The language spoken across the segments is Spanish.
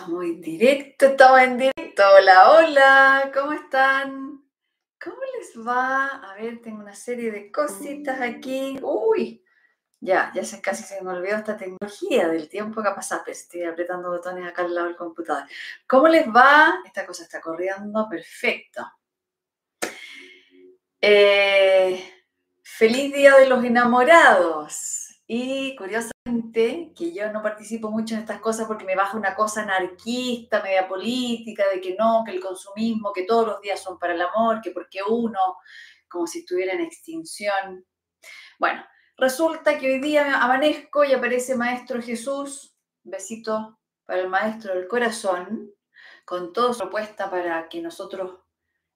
Estamos en directo, estamos en directo. Hola, hola, ¿cómo están? ¿Cómo les va? A ver, tengo una serie de cositas aquí. Uy, ya, ya se, casi se me olvidó esta tecnología del tiempo que ha estoy apretando botones acá al lado del computador. ¿Cómo les va? Esta cosa está corriendo perfecto. Eh, feliz Día de los Enamorados. Y curiosamente, que yo no participo mucho en estas cosas porque me baja una cosa anarquista, media política, de que no, que el consumismo, que todos los días son para el amor, que porque uno, como si estuviera en extinción. Bueno, resulta que hoy día amanezco y aparece Maestro Jesús, besito para el Maestro del Corazón, con toda su propuesta para que nosotros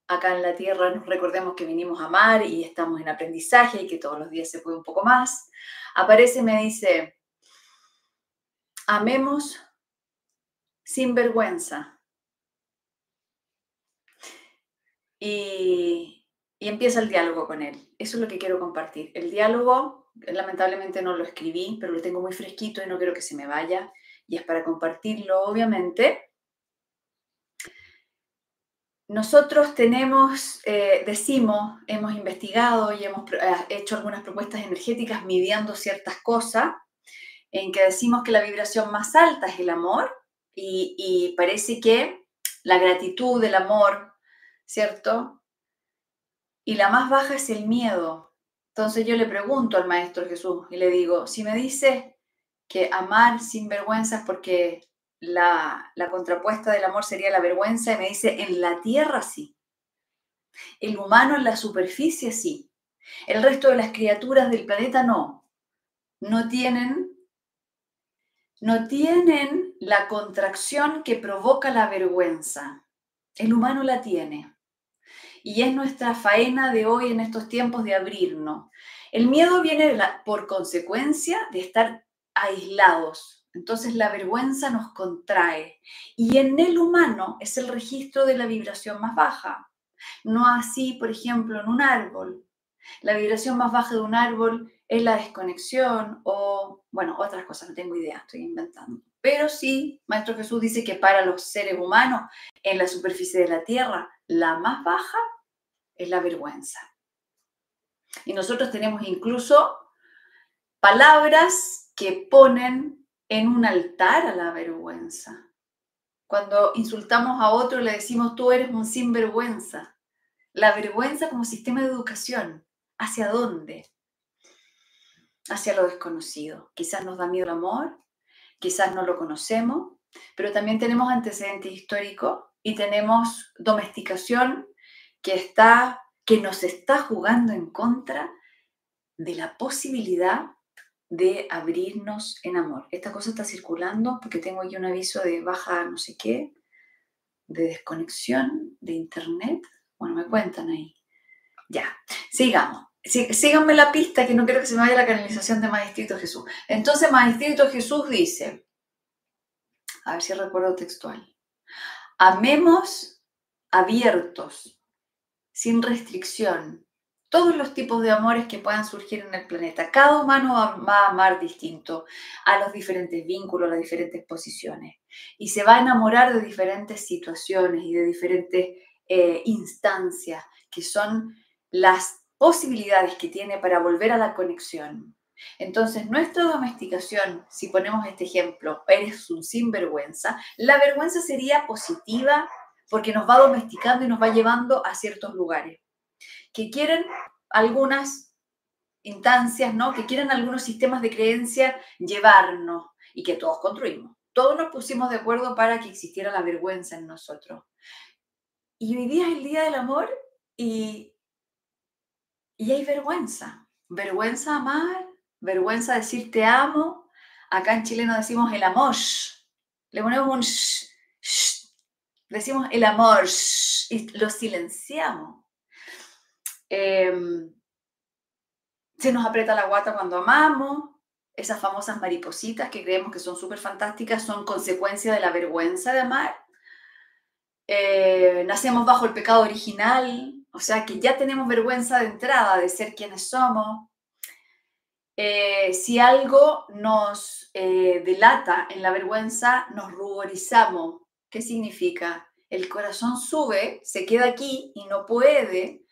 acá en la tierra nos recordemos que vinimos a amar y estamos en aprendizaje y que todos los días se puede un poco más. Aparece y me dice, amemos sin vergüenza. Y, y empieza el diálogo con él. Eso es lo que quiero compartir. El diálogo, lamentablemente no lo escribí, pero lo tengo muy fresquito y no quiero que se me vaya. Y es para compartirlo, obviamente. Nosotros tenemos, eh, decimos, hemos investigado y hemos eh, hecho algunas propuestas energéticas midiendo ciertas cosas, en que decimos que la vibración más alta es el amor y, parece que la gratitud, el amor, ¿cierto? Y la más baja es el miedo. Entonces yo le pregunto al Maestro Jesús y le digo, si me dice que amar sin vergüenza es porque la, contrapuesta del amor sería la vergüenza y me dice, en la tierra sí. El humano en la superficie sí. El resto de las criaturas del planeta no. No tienen, no tienen la contracción que provoca la vergüenza. El humano la tiene. Y es nuestra faena de hoy en estos tiempos de abrirnos. El miedo viene por consecuencia de estar aislados, entonces la vergüenza nos contrae y en el humano es el registro de la vibración más baja. No así, por ejemplo, en un árbol. La vibración más baja de un árbol es la desconexión o, bueno, otras cosas, no tengo idea, estoy inventando. Pero sí, Maestro Jesús dice que para los seres humanos en la superficie de la Tierra, la más baja es la vergüenza. Y nosotros tenemos incluso palabras que ponen en un altar a la vergüenza. Cuando insultamos a otro le decimos tú eres un sinvergüenza. La vergüenza como sistema de educación. ¿Hacia dónde? Hacia lo desconocido. Quizás nos da miedo el amor, quizás no lo conocemos, pero también tenemos antecedentes históricos y tenemos domesticación que está que nos está jugando en contra de la posibilidad de abrirnos en amor. Esta cosa está circulando porque tengo aquí un aviso de baja no sé qué, de desconexión de internet. Bueno, me cuentan ahí. Ya, sigamos. síganme la pista que no quiero que se me vaya la canalización de Maestrito Jesús. Entonces, Maestrito Jesús dice, a ver si recuerdo textual, amemos abiertos, sin restricción, todos los tipos de amores que puedan surgir en el planeta. Cada humano va a amar distinto a los diferentes vínculos, a las diferentes posiciones. Y se va a enamorar de diferentes situaciones y de diferentes eh, instancias que son las posibilidades que tiene para volver a la conexión. Entonces, nuestra domesticación, si ponemos este ejemplo, eres un sinvergüenza, la vergüenza sería positiva porque nos va domesticando y nos va llevando a ciertos lugares que quieren algunas instancias, ¿no? Que quieren algunos sistemas de creencia llevarnos y que todos construimos. Todos nos pusimos de acuerdo para que existiera la vergüenza en nosotros. Y hoy día es el Día del Amor y, y hay vergüenza. Vergüenza amar, vergüenza decir te amo. Acá en chileno decimos el amor. Le ponemos un sh, decimos el amor y lo silenciamos. Em, se nos aprieta la guata cuando amamos. Esas famosas maripositas que creemos que son súper fantásticas son consecuencia de la vergüenza de amar. Eh, nacemos bajo el pecado original, o sea que ya tenemos vergüenza de entrada de ser quienes somos. eh, si algo nos eh, delata en la vergüenza, nos ruborizamos. ¿Qué significa? El corazón sube, se queda aquí y no puede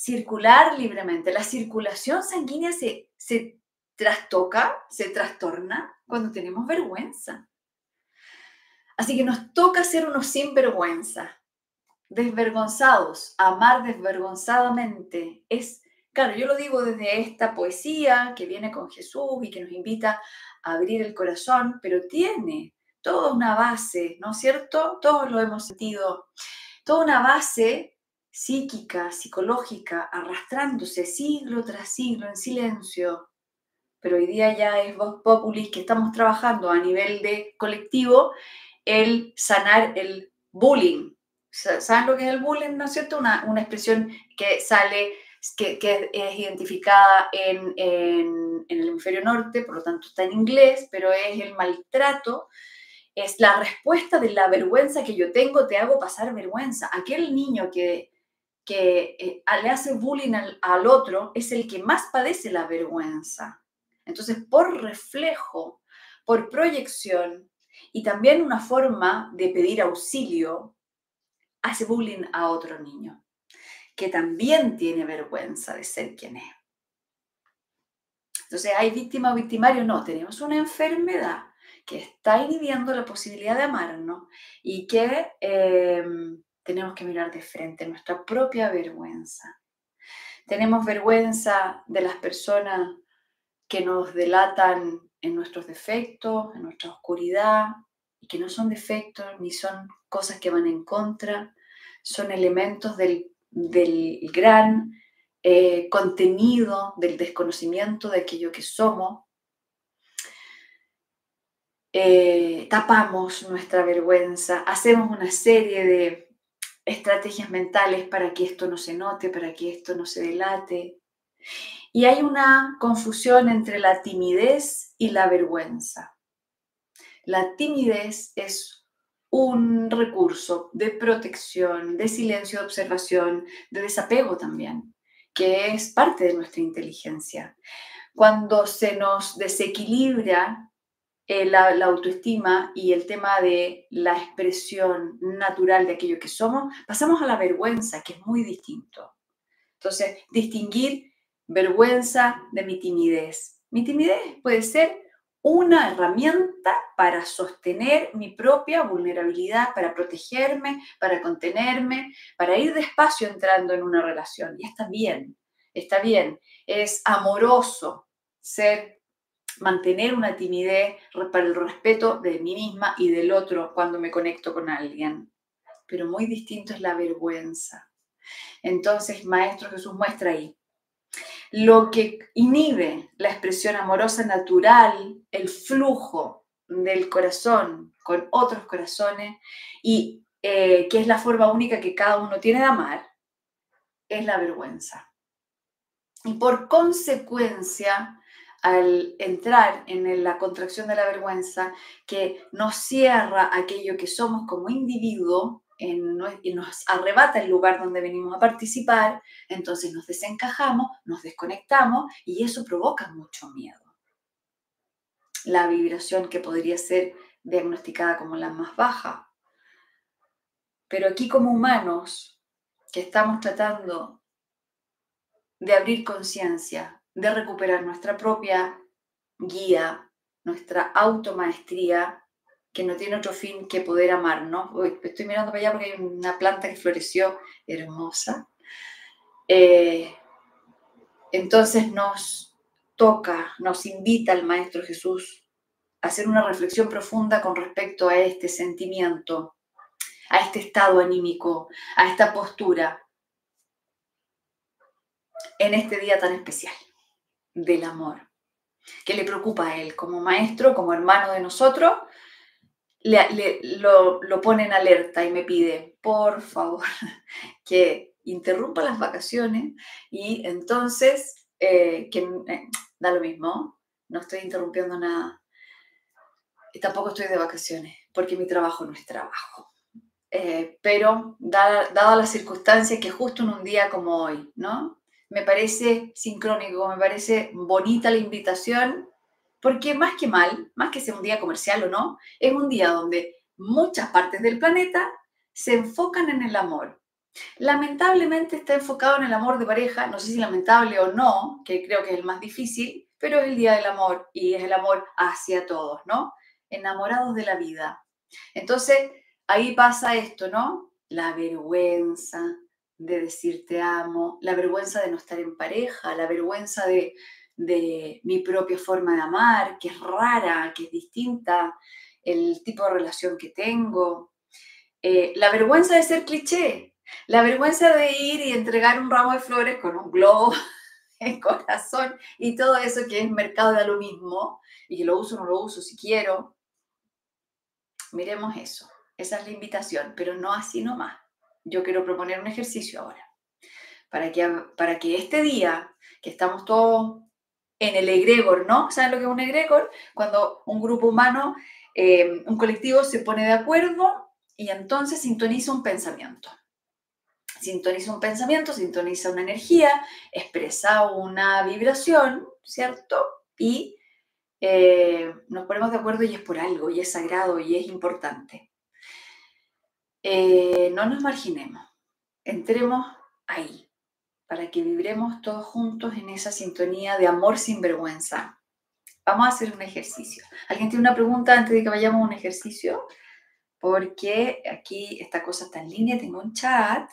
circular libremente. La circulación sanguínea se, se trastoca, se trastorna cuando tenemos vergüenza. Así que nos toca ser unos sin vergüenza, desvergonzados, amar desvergonzadamente. Es, claro, yo lo digo desde esta poesía que viene con Jesús y que nos invita a abrir el corazón, pero tiene toda una base, ¿no es cierto? Todos lo hemos sentido, toda una base psíquica, psicológica, arrastrándose siglo tras siglo en silencio. Pero hoy día ya es Vox Populis que estamos trabajando a nivel de colectivo el sanar el bullying. ¿Saben lo que es el bullying? ¿No es cierto? Una, una expresión que sale, que, que es identificada en, en, en el hemisferio norte, por lo tanto está en inglés, pero es el maltrato es la respuesta de la vergüenza que yo tengo, te hago pasar vergüenza. Aquel niño que, que eh, le hace bullying al, otro es el que más padece la vergüenza. Entonces, por reflejo, por proyección y también una forma de pedir auxilio, hace bullying a otro niño, que también tiene vergüenza de ser quien es. Entonces, ¿hay víctima o victimario? No, tenemos una enfermedad que está inhibiendo la posibilidad de amarnos y que em, tenemos que mirar de frente nuestra propia vergüenza. Tenemos vergüenza de las personas que nos delatan en nuestros defectos, en nuestra oscuridad, y que no son defectos ni son cosas que van en contra, son elementos del, gran eh, contenido del desconocimiento de aquello que somos eh, tapamos nuestra vergüenza, hacemos una serie de estrategias mentales para que esto no se note, para que esto no se delate. Y hay una confusión entre la timidez y la vergüenza. La timidez es un recurso de protección, de silencio, de observación, de desapego también, que es parte de nuestra inteligencia. Cuando se nos desequilibra eh, la, autoestima y el tema de la expresión natural de aquello que somos, pasamos a la vergüenza, que es muy distinto. Entonces, distinguir vergüenza de mi timidez. Mi timidez puede ser una herramienta para sostener mi propia vulnerabilidad, para protegerme, para contenerme, para ir despacio entrando en una relación. Y está bien, está bien. Es amoroso ser mantener una timidez para el respeto de mí misma y del otro cuando me conecto con alguien. Pero muy distinto es la vergüenza. Entonces, Maestro Jesús muestra ahí lo que inhibe la expresión amorosa natural, el flujo del corazón con otros corazones y eh, que es la forma única que cada uno tiene de amar, es la vergüenza. Y por consecuencia, al entrar en la contracción de la vergüenza que nos cierra aquello que somos como individuo y nos arrebata el lugar donde venimos a participar, entonces nos desencajamos, nos desconectamos y eso provoca mucho miedo. La vibración que podría ser diagnosticada como la más baja. Pero aquí como humanos que estamos tratando de abrir conciencia, de recuperar nuestra propia guía, nuestra automaestría, que no tiene otro fin que poder amarnos. estoy mirando para allá porque hay una planta que floreció hermosa. Eh, entonces nos toca, nos invita el Maestro Jesús a hacer una reflexión profunda con respecto a este sentimiento, a este estado anímico, a esta postura en este día tan especial del amor, que le preocupa a él como maestro, como hermano de nosotros, le, lo, lo, pone en alerta y me pide, por favor, que interrumpa las vacaciones y entonces, eh, que eh, da lo mismo, no estoy interrumpiendo nada. Y tampoco estoy de vacaciones, porque mi trabajo no es trabajo. Eh, pero dada, dada las circunstancias que justo en un día como hoy, ¿no? Me parece sincrónico, me parece bonita la invitación, porque más que mal, más que sea un día comercial o no, es un día donde muchas partes del planeta se enfocan en el amor. Lamentablemente está enfocado en el amor de pareja, no sé si lamentable o no, que creo que es el más difícil, pero es el día del amor y es el amor hacia todos, ¿no? Enamorados de la vida. Entonces, ahí pasa esto, ¿no? La vergüenza de decir te amo, la vergüenza de no estar en pareja, la vergüenza de, mi propia forma de amar, que es rara, que es distinta, el tipo de relación que tengo, eh, la vergüenza de ser cliché, la vergüenza de ir y entregar un ramo de flores con un globo en corazón y todo eso que es mercado de lo mismo y que lo uso o no lo uso si quiero. Miremos eso. Esa es la invitación, pero no así nomás. Yo quiero proponer un ejercicio ahora. Para que, para que este día, que estamos todos en el egregor, ¿no? ¿Saben lo que es un egregor? Cuando un grupo humano, eh, un colectivo se pone de acuerdo y entonces sintoniza un pensamiento. Sintoniza un pensamiento, sintoniza una energía, expresa una vibración, ¿cierto? Y eh, nos ponemos de acuerdo y es por algo, y es sagrado, y es importante. Eh, no nos marginemos, entremos ahí, para que vibremos todos juntos en esa sintonía de amor sin vergüenza. Vamos a hacer un ejercicio. ¿Alguien tiene una pregunta antes de que vayamos a un ejercicio? Porque aquí esta cosa está en línea, tengo un chat,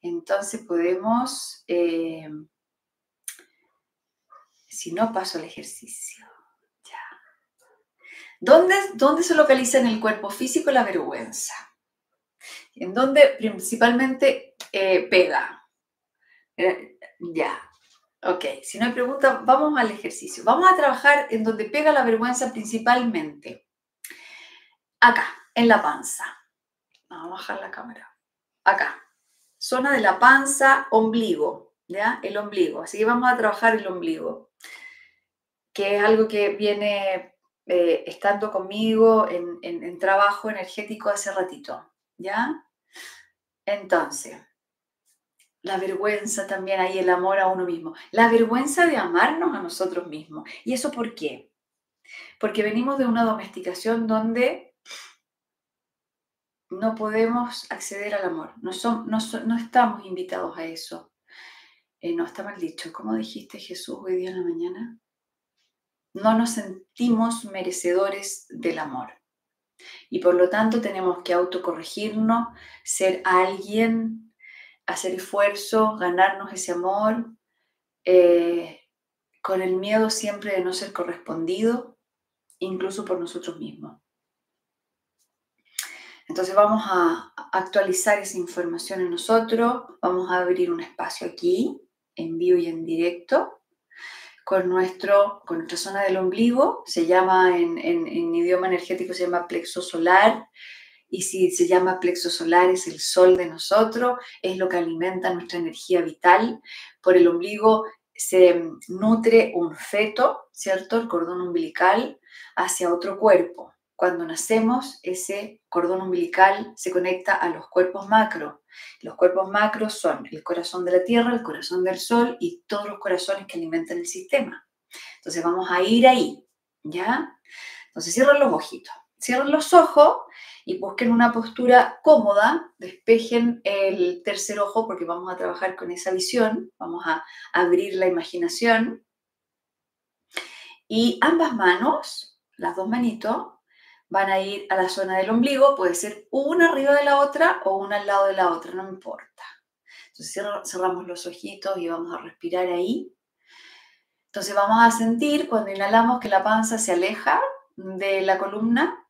entonces podemos, eh, si no paso el ejercicio, ya. ¿Dónde, ¿Dónde se localiza en el cuerpo físico la vergüenza? En donde principalmente eh, pega. Eh, ya, ok, si no hay pregunta, vamos al ejercicio. Vamos a trabajar en donde pega la vergüenza principalmente. Acá, en la panza. Vamos a bajar la cámara. Acá, zona de la panza, ombligo, ¿ya? El ombligo. Así que vamos a trabajar el ombligo, que es algo que viene eh, estando conmigo en, en trabajo energético hace ratito. ¿Ya? Entonces, la vergüenza también ahí, el amor a uno mismo. La vergüenza de amarnos a nosotros mismos. ¿Y eso por qué? Porque venimos de una domesticación donde no podemos acceder al amor. No, no estamos invitados a eso. Eh, no está mal dicho. ¿Cómo dijiste Jesús hoy día en la mañana? No nos sentimos merecedores del amor. Y por lo tanto tenemos que autocorregirnos, ser alguien, hacer esfuerzo, ganarnos ese amor, eh, con el miedo siempre de no ser correspondido, incluso por nosotros mismos. Entonces vamos a actualizar esa información en nosotros, vamos a abrir un espacio aquí, en vivo y en directo, con, nuestro, con nuestra zona del ombligo, se llama en, en, idioma energético, se llama plexo solar, y si se llama plexo solar es el sol de nosotros, es lo que alimenta nuestra energía vital. Por el ombligo se nutre un feto, ¿cierto? El cordón umbilical hacia otro cuerpo. Cuando nacemos, ese cordón umbilical se conecta a los cuerpos macro. Los cuerpos macro son el corazón de la Tierra, el corazón del Sol y todos los corazones que alimentan el sistema. Entonces vamos a ir ahí, ¿ya? Entonces cierren los ojitos, cierren los ojos y busquen una postura cómoda, despejen el tercer ojo porque vamos a trabajar con esa visión, vamos a abrir la imaginación. Y ambas manos, las dos manitos, van a ir a la zona del ombligo, puede ser una arriba de la otra o una al lado de la otra, no importa. Entonces cerramos los ojitos y vamos a respirar ahí. Entonces vamos a sentir cuando inhalamos que la panza se aleja de la columna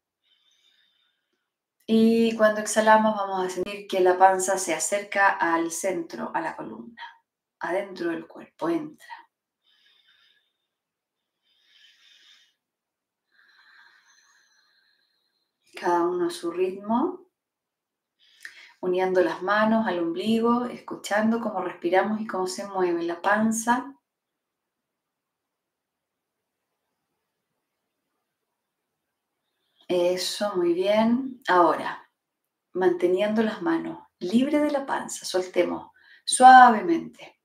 y cuando exhalamos vamos a sentir que la panza se acerca al centro, a la columna, adentro del cuerpo, entra. Cada uno a su ritmo, uniendo las manos al ombligo, escuchando cómo respiramos y cómo se mueve la panza. Eso, muy bien. Ahora, manteniendo las manos libres de la panza, soltemos suavemente,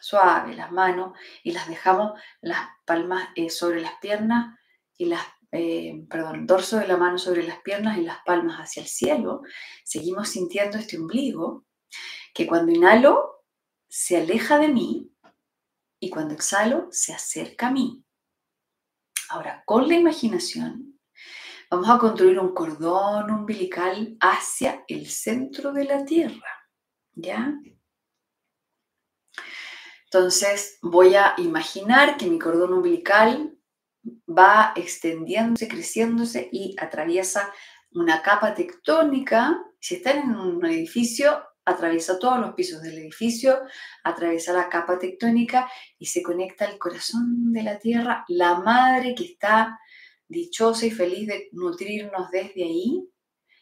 suave las manos y las dejamos las palmas eh, sobre las piernas y las, eh, perdón, dorso de la mano sobre las piernas y las palmas hacia el cielo. Seguimos sintiendo este ombligo que cuando inhalo se aleja de mí y cuando exhalo se acerca a mí. Ahora, con la imaginación, vamos a construir un cordón umbilical hacia el centro de la Tierra. ¿Ya? Entonces voy a imaginar que mi cordón umbilical va extendiéndose, creciéndose y atraviesa una capa tectónica. Si están en un edificio, atraviesa todos los pisos del edificio, atraviesa la capa tectónica y se conecta al corazón de la tierra, la madre que está dichosa y feliz de nutrirnos desde ahí.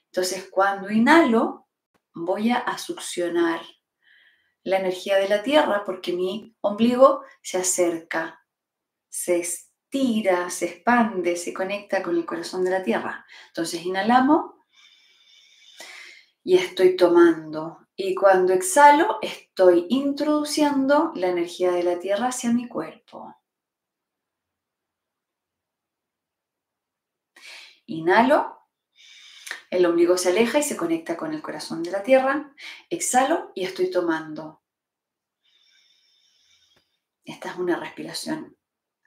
Entonces, cuando inhalo, voy a succionar la energía de la tierra porque mi ombligo se acerca, se estira, se expande, se conecta con el corazón de la tierra. Entonces inhalamos y estoy tomando. Y cuando exhalo, estoy introduciendo la energía de la tierra hacia mi cuerpo. Inhalo el ombligo se aleja y se conecta con el corazón de la tierra. Exhalo y estoy tomando. Esta es una respiración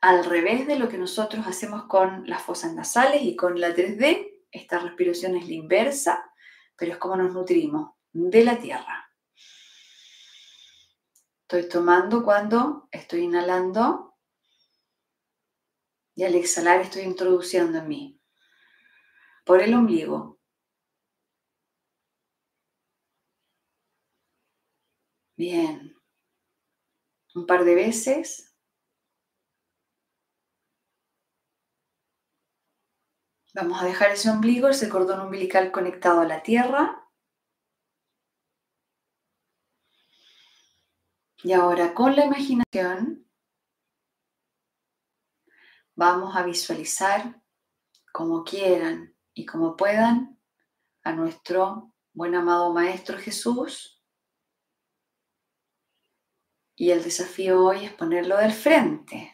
al revés de lo que nosotros hacemos con las fosas nasales y con la 3D. Esta respiración es la inversa, pero es como nos nutrimos de la tierra. Estoy tomando cuando estoy inhalando y al exhalar estoy introduciendo en mí por el ombligo Bien. Un par de veces. Vamos a dejar ese ombligo, ese cordón umbilical conectado a la tierra. Y ahora con la imaginación vamos a visualizar como quieran y como puedan a nuestro buen amado Maestro Jesús y el desafío hoy es ponerlo del frente.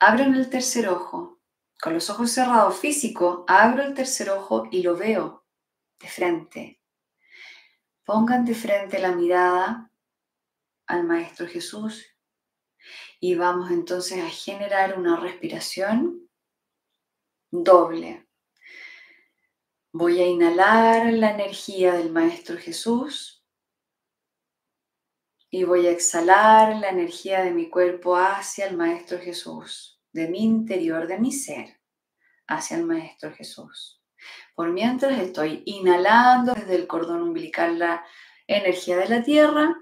Abren el tercer ojo. Con los ojos cerrados físico, abro el tercer ojo y lo veo de frente. Pongan de frente la mirada al Maestro Jesús y vamos entonces a generar una respiración doble. Voy a inhalar la energía del Maestro Jesús y voy a exhalar la energía de mi cuerpo hacia el Maestro Jesús, de mi interior, de mi ser, hacia el Maestro Jesús. Por mientras estoy inhalando desde el cordón umbilical la energía de la tierra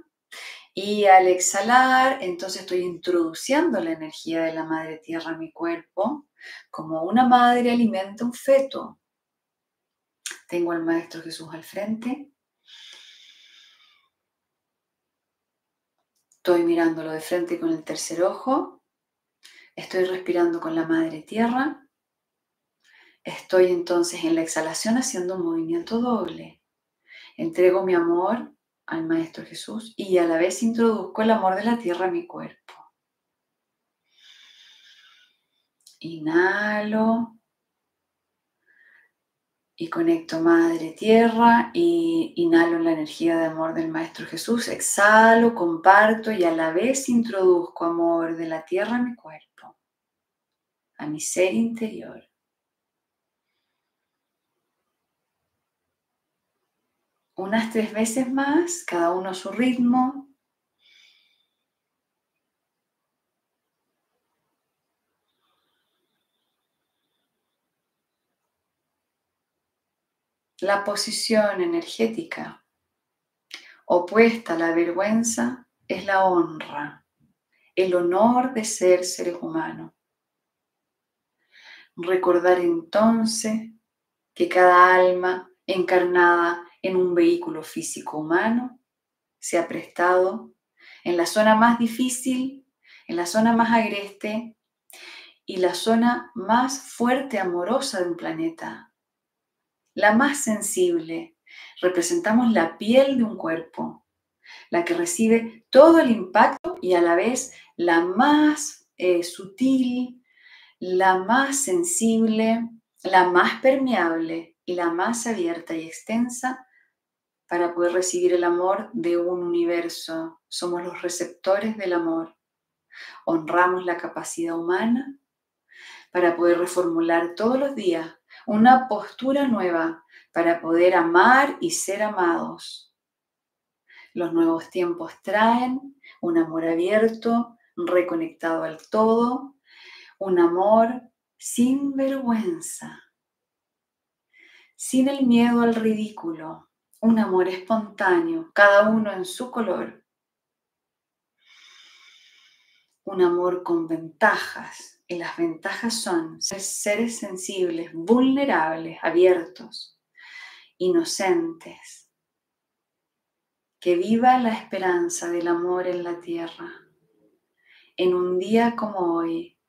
y al exhalar, entonces estoy introduciendo la energía de la Madre Tierra en mi cuerpo, como una madre alimenta un feto. Tengo al Maestro Jesús al frente Estoy mirándolo de frente con el tercer ojo. Estoy respirando con la madre tierra. Estoy entonces en la exhalación haciendo un movimiento doble. Entrego mi amor al Maestro Jesús y a la vez introduzco el amor de la tierra a mi cuerpo. Inhalo y conecto Madre Tierra y inhalo la energía de amor del Maestro Jesús, exhalo, comparto y a la vez introduzco amor de la tierra a mi cuerpo, a mi ser interior. Unas tres veces más, cada uno a su ritmo, La posición energética opuesta a la vergüenza es la honra, el honor de ser seres humanos. Recordar entonces que cada alma encarnada en un vehículo físico humano se ha prestado en la zona más difícil, en la zona más agreste y la zona más fuerte, amorosa de un planeta, la más sensible. Representamos la piel de un cuerpo. la que recibe todo el impacto y a la vez la más eh, sutil, la más sensible, la más permeable y la más abierta y extensa para poder recibir el amor de un universo. Somos los receptores del amor. Honramos la capacidad humana para poder reformular todos los días una postura nueva para poder amar y ser amados. Los nuevos tiempos traen un amor abierto, reconectado al todo, un amor sin vergüenza, sin el miedo al ridículo, un amor espontáneo, cada uno en su color, un amor con ventajas, y las ventajas son seres sensibles, vulnerables, abiertos, inocentes. Que viva la esperanza del amor en la tierra. En un día como hoy,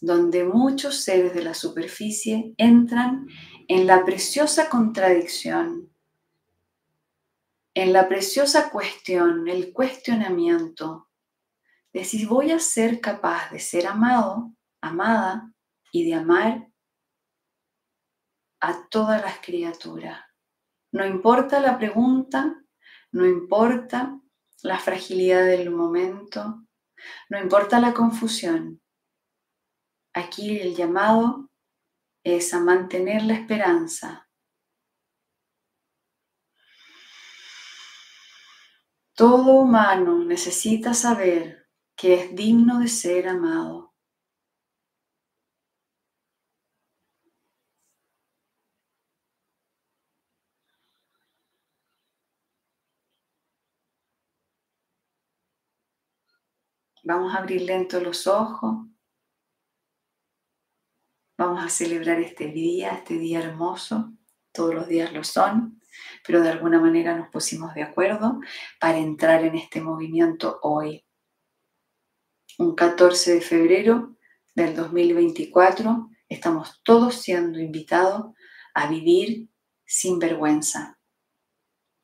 donde muchos seres de la superficie entran en la preciosa contradicción, en la preciosa cuestión, el cuestionamiento de si voy a ser capaz de ser amado, amada y de amar a todas las criaturas. No importa la pregunta, no importa la fragilidad del momento, no importa la confusión. Aquí el llamado es a mantener la esperanza. Todo humano necesita saber que es digno de ser amado. Vamos a abrir lento los ojos. Vamos a celebrar este día, este día hermoso. Todos los días lo son, pero de alguna manera nos pusimos de acuerdo para entrar en este movimiento hoy. Un 14 de febrero del 2024 estamos todos siendo invitados a vivir sin vergüenza.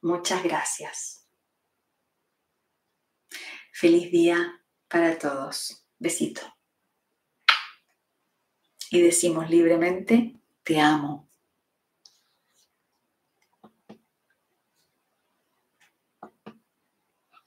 Muchas gracias. Feliz día para todos. Besito. Y decimos libremente, te amo.